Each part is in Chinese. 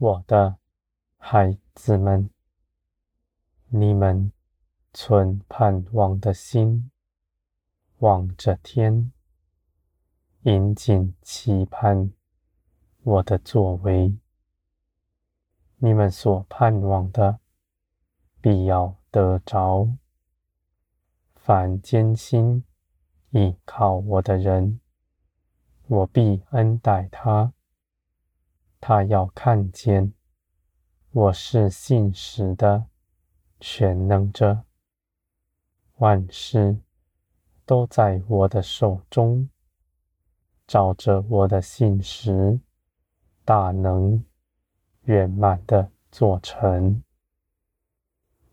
我的孩子们，你们存盼望的心，望着天，殷谨期盼我的作为。你们所盼望的，必要得着。凡坚心倚靠我的人，我必恩待他。他要看见我是信实的全能者，万事都在我的手中，照着我的信实，大能圆满的做成。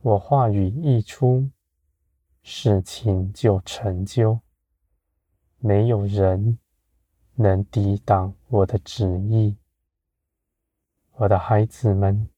我话语一出，事情就成就，没有人能抵挡我的旨意。我的孩子们，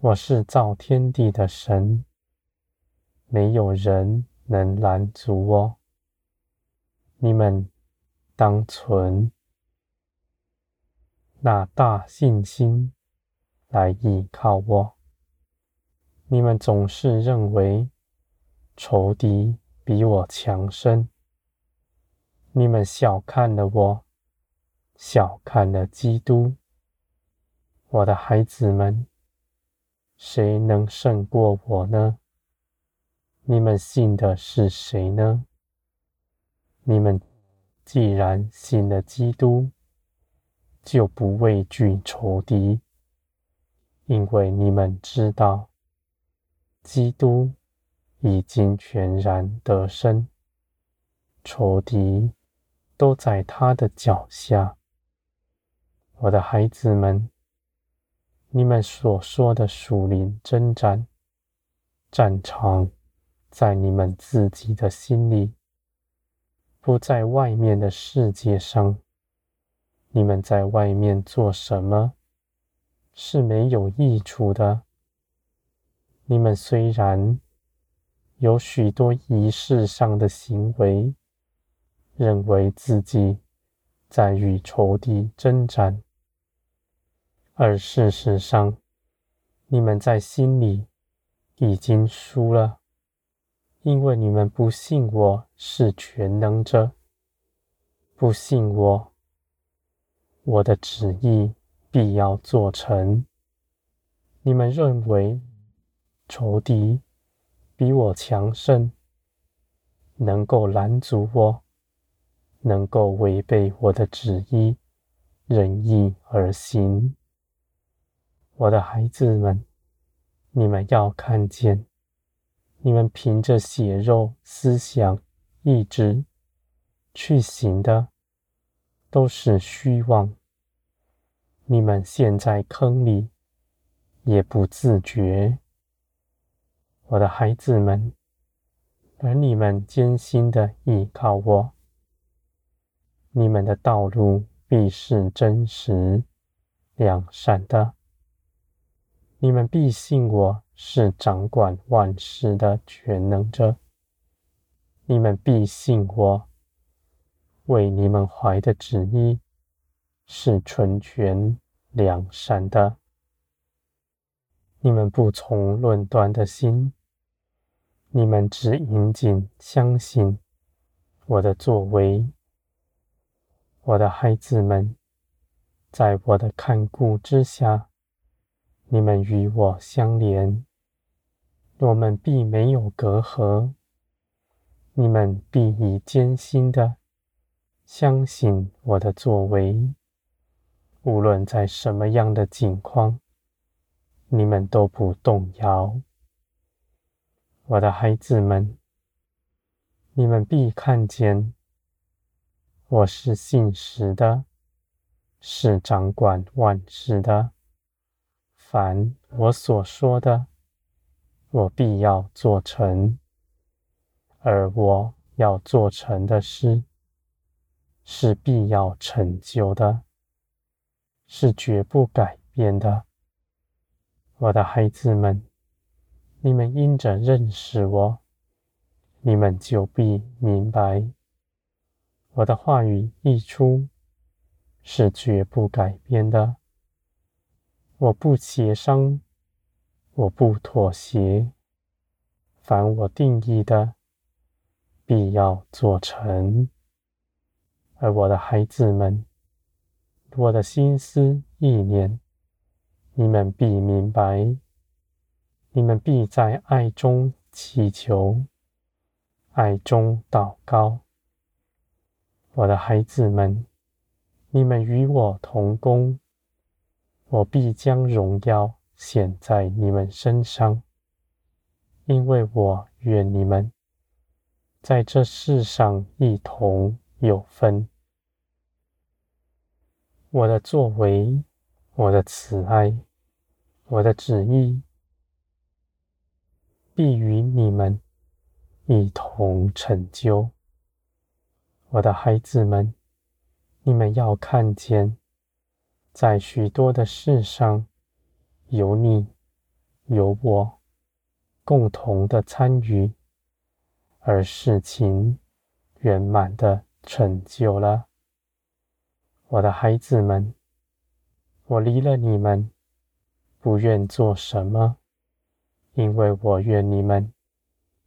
我是造天地的神，没有人能拦阻我。你们当存那大信心来依靠我。你们总是认为仇敌比我强盛，你们小看了我，小看了基督。我的孩子们，谁能胜过我呢？你们信的是谁呢？你们既然信了基督，就不畏惧仇敌，因为你们知道，基督已经全然得胜，仇敌都在他的脚下。我的孩子们。你们所说的属灵征战，战场在你们自己的心里，不在外面的世界上。你们在外面做什么，是没有益处的。你们虽然有许多仪式上的行为，认为自己在与仇敌征战。而事实上，你们在心里已经输了，因为你们不信我是全能者，不信我，我的旨意必要做成。你们认为仇敌比我强盛，能够拦阻我，能够违背我的旨意，任意而行。我的孩子们，你们要看见，你们凭着血肉思想、意志去行的，都是虚妄。你们陷在坑里，也不自觉。我的孩子们，而你们艰辛的依靠我，你们的道路必是真实、良善的。你们必信我是掌管万事的全能者。你们必信我为你们怀的旨意是纯全良善的。你们不从论断的心，你们只殷谨相信我的作为。我的孩子们，在我的看顾之下。你们与我相连，我们必没有隔阂。你们必以坚心的相信我的作为，无论在什么样的境况，你们都不动摇。我的孩子们，你们必看见我是信实的，是掌管万事的。凡我所说的，我必要做成；而我要做成的事，是必要成就的，是绝不改变的。我的孩子们，你们因着认识我，你们就必明白，我的话语一出，是绝不改变的。我不协商，我不妥协。凡我定义的，必要做成。而我的孩子们，我的心思意念，你们必明白。你们必在爱中祈求，爱中祷告。我的孩子们，你们与我同工。我必将荣耀显在你们身上，因为我愿你们在这世上一同有分。我的作为，我的慈爱，我的旨意，必与你们一同成就。我的孩子们，你们要看见。在许多的事上，有你有我共同的参与，而事情圆满的成就了。我的孩子们，我离了你们，不愿做什么，因为我愿你们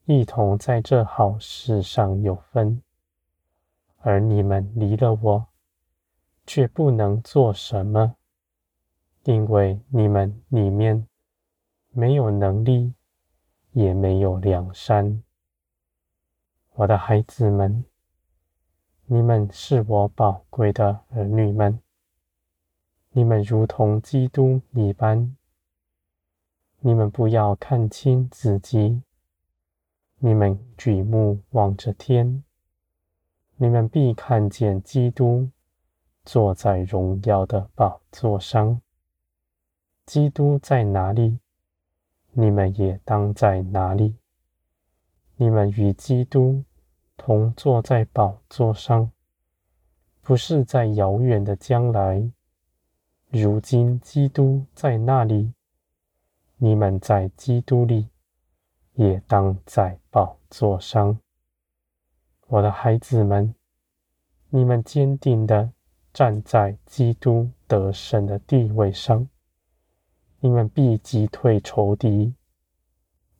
一同在这好事上有分，而你们离了我。却不能做什么，因为你们里面没有能力，也没有良善。我的孩子们，你们是我宝贵的儿女们，你们如同基督一般。你们不要看轻自己，你们举目望着天，你们必看见基督。坐在荣耀的宝座上，基督在哪里，你们也当在哪里。你们与基督同坐在宝座上，不是在遥远的将来。如今基督在那里，你们在基督里，也当在宝座上。我的孩子们，你们坚定的。站在基督得胜的地位上，你们必击退仇敌。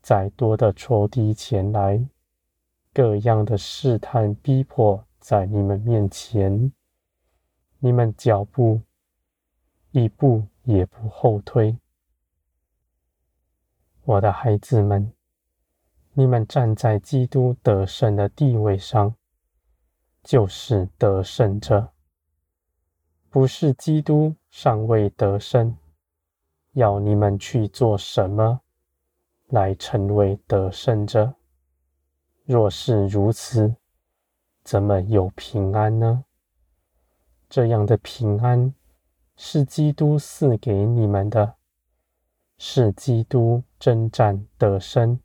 再多的仇敌前来，各样的试探逼迫在你们面前，你们脚步一步也不后退。我的孩子们，你们站在基督得胜的地位上，就是得胜者。不是基督尚未得胜，要你们去做什么来成为得胜者？若是如此，怎么有平安呢？这样的平安是基督赐给你们的，是基督征战得胜，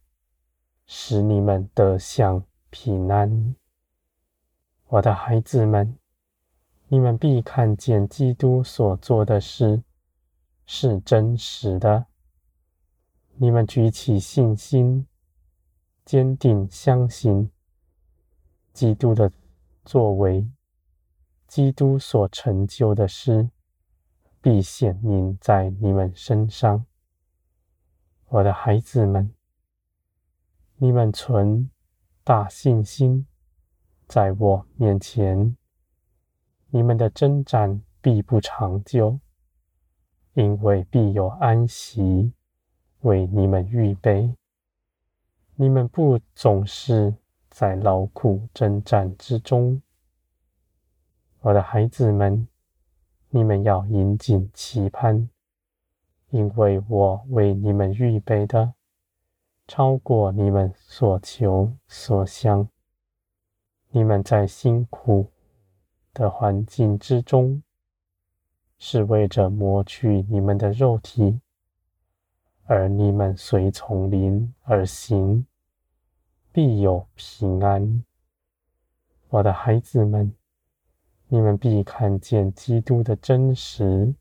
使你们得享平安。我的孩子们。你们必看见基督所做的事是真实的。你们举起信心，坚定相信基督的作为，基督所成就的事必显明在你们身上。我的孩子们，你们存大信心，在我面前。你们的征战必不长久，因为必有安息为你们预备。你们不总是在劳苦征战之中，我的孩子们，你们要引颈期盼，因为我为你们预备的超过你们所求所想。你们在辛苦的环境之中，是为着磨去你们的肉体，而你们随从灵而行，必有平安。我的孩子们，你们必看见基督的真实，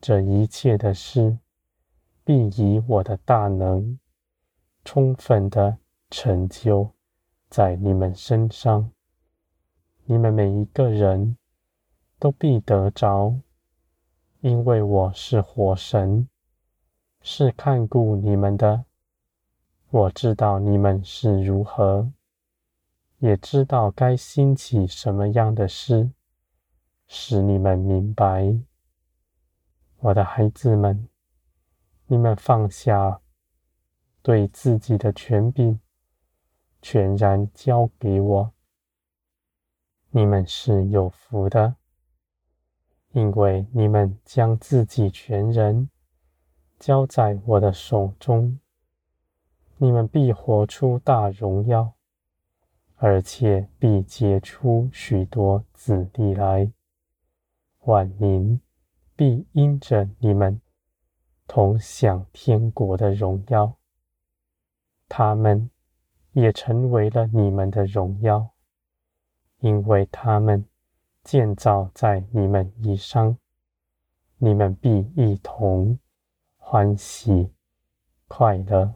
这一切的事，必以我的大能，充分的成就在你们身上。你们每一个人都必得着，因为我是火神，是看顾你们的。我知道你们是如何，也知道该兴起什么样的事，使你们明白。我的孩子们，你们放下对自己的权柄，全然交给我。你们是有福的，因为你们将自己全人交在我的手中。你们必活出大荣耀，而且必结出许多子弟来。万民必因着你们同享天国的荣耀，他们也成为了你们的荣耀，因为他们建造在你们以上。你们必一同欢喜快乐。